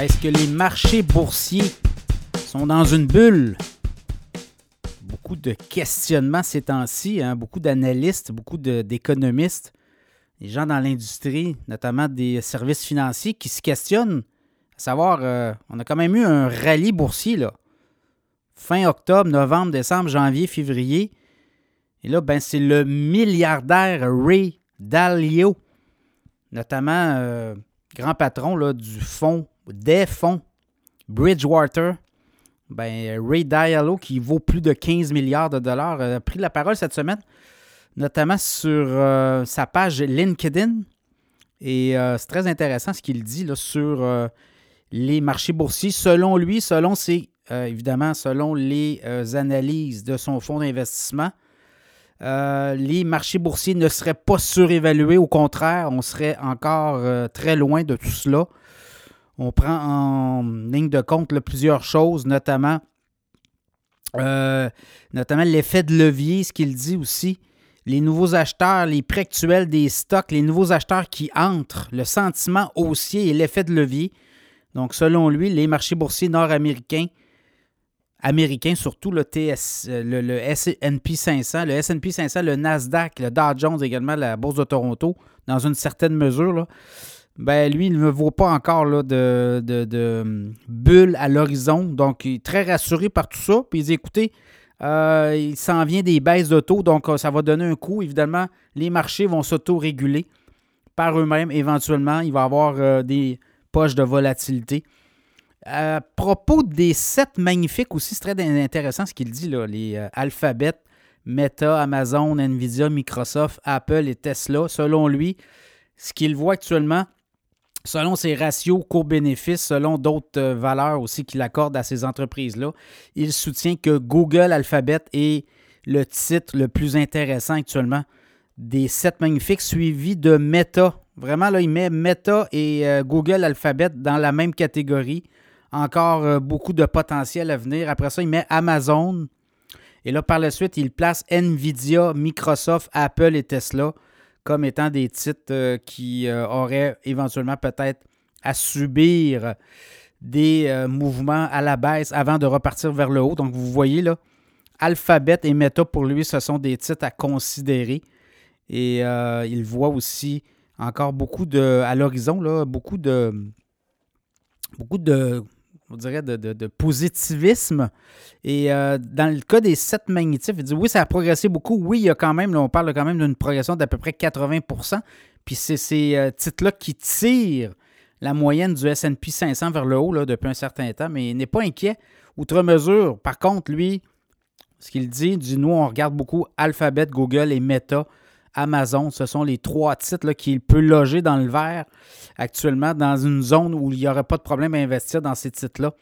Est-ce que les marchés boursiers sont dans une bulle? Beaucoup de questionnements ces temps-ci, hein? beaucoup d'analystes, beaucoup d'économistes, des gens dans l'industrie, notamment des services financiers, qui se questionnent à savoir, euh, on a quand même eu un rallye boursier. Fin octobre, novembre, décembre, janvier, février. Et là, ben, c'est le milliardaire Ray Dalio, notamment euh, grand patron du fonds, des fonds Bridgewater. Ben, Ray Dalio, qui vaut plus de 15 milliards de dollars, a pris la parole cette semaine, notamment sur euh, sa page LinkedIn. Et c'est très intéressant ce qu'il dit sur les marchés boursiers. Selon lui, selon ses, euh, évidemment, selon les euh, analyses de son fonds d'investissement, euh, les marchés boursiers ne seraient pas surévalués. Au contraire, on serait encore très loin de tout cela. On prend en ligne de compte plusieurs choses, notamment, notamment l'effet de levier, ce qu'il dit aussi. Les nouveaux acheteurs, les prêts actuels des stocks, les nouveaux acheteurs qui entrent, le sentiment haussier et l'effet de levier. Donc, selon lui, les marchés boursiers nord-américains, américains surtout, le, TS, le, le S&P 500, le S&P 500, le Nasdaq, le Dow Jones également, la Bourse de Toronto, dans une certaine mesure, ben, lui, il ne vaut pas encore là, de, de, hum, bulle à l'horizon. Donc, il est très rassuré par tout ça. Puis, écoutez, euh, il s'en vient des baisses de taux, donc euh, ça va donner un coup. Évidemment, les marchés vont s'auto-réguler par eux-mêmes éventuellement. Il va y avoir euh, des, poche de volatilité. À propos des sept magnifiques aussi, c'est très intéressant ce qu'il dit, là, les euh, Alphabet, Meta, Amazon, Nvidia, Microsoft, Apple et Tesla. Selon lui, ce qu'il voit actuellement, selon ses ratios court-bénéfices, selon d'autres euh, valeurs aussi qu'il accorde à ces entreprises-là, il soutient que Google Alphabet est le titre le plus intéressant actuellement des sept magnifiques, suivi de Meta. Vraiment, là, il met Meta et euh, Google Alphabet dans la même catégorie. Encore euh, beaucoup de potentiel à venir. Après ça, il met Amazon. Et là, par la suite, il place Nvidia, Microsoft, Apple et Tesla comme étant des titres euh, qui auraient éventuellement peut-être à subir des mouvements à la baisse avant de repartir vers le haut. Donc, vous voyez là, Alphabet et Meta, pour lui, ce sont des titres à considérer. Et euh, il voit aussi encore beaucoup de, à l'horizon, beaucoup de, beaucoup de, on dirait, de, positivisme. Et euh, dans le cas des sept magnétifs, il dit oui, ça a progressé beaucoup. Oui, il y a quand même, on parle quand même d'une progression d'à peu près 80% Puis c'est ces euh, titres-là qui tirent la moyenne du SP 500 vers le haut là, depuis un certain temps, mais il n'est pas inquiet. Outre mesure, par contre, lui, ce qu'il dit, dit nous, on regarde beaucoup Alphabet, Google et Meta Amazon. Ce sont les trois titres qu'il peut loger dans le vert actuellement dans une zone où il n'y aurait pas de problème à investir dans ces titres-là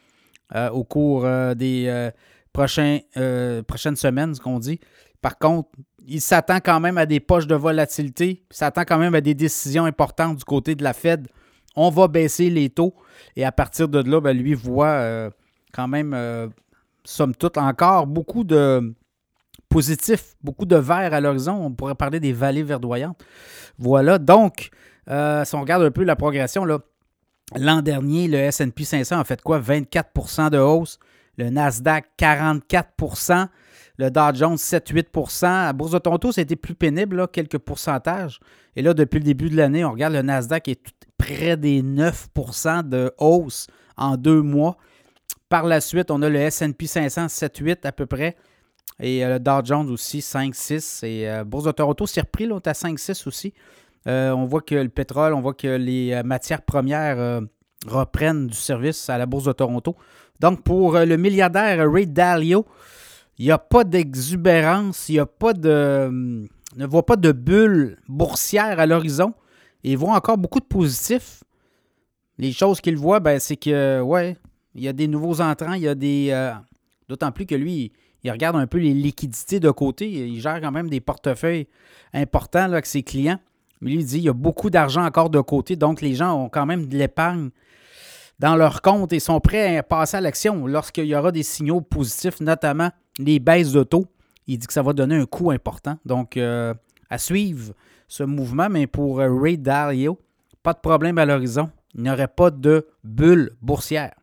euh, au cours euh, des euh, prochaines semaines, ce qu'on dit. Par contre, il s'attend quand même à des poches de volatilité, il s'attend quand même à des décisions importantes du côté de la Fed. On va baisser les taux et à partir de là, ben, lui voit quand même, somme toute, encore beaucoup de positif, beaucoup de vert à l'horizon. On pourrait parler des vallées verdoyantes. Voilà, donc, euh, si on regarde un peu la progression, l'an dernier, le SP 500 a fait quoi? 24% de hausse. Le Nasdaq, 44% le Dow Jones, 7-8 La Bourse de Toronto, c'était plus pénible, quelques pourcentages. Et là, depuis le début de l'année, on regarde le Nasdaq est près des 9% de hausse en deux mois. Par la suite, on a le SP 500, 7-8 à peu près. Et euh, le Dow Jones aussi, 5-6. Et euh, Bourse de Toronto s'est repris, là, à 5-6 aussi. Euh, on voit que le pétrole, on voit que les matières premières reprennent du service à la Bourse de Toronto. Donc, pour le milliardaire Ray Dalio, il n'y a pas d'exubérance, il n'y a pas de. ne voit pas de bulle boursière à l'horizon. Il voit encore beaucoup de positifs. Les choses qu'il voit, ben, c'est que, ouais, il y a des nouveaux entrants, il y a des. D'autant plus que lui, il regarde un peu les liquidités de côté. Il gère quand même des portefeuilles importants avec ses clients. Mais lui, il dit qu'il y a beaucoup d'argent encore de côté. Donc, les gens ont quand même de l'épargne dans leur compte et sont prêts à passer à l'action lorsqu'il y aura des signaux positifs, notamment les baisses de taux. Il dit que ça va donner un coût important. Donc, euh, à suivre ce mouvement. Mais pour Ray Dalio, pas de problème à l'horizon. il n'y aurait pas de bulle boursière.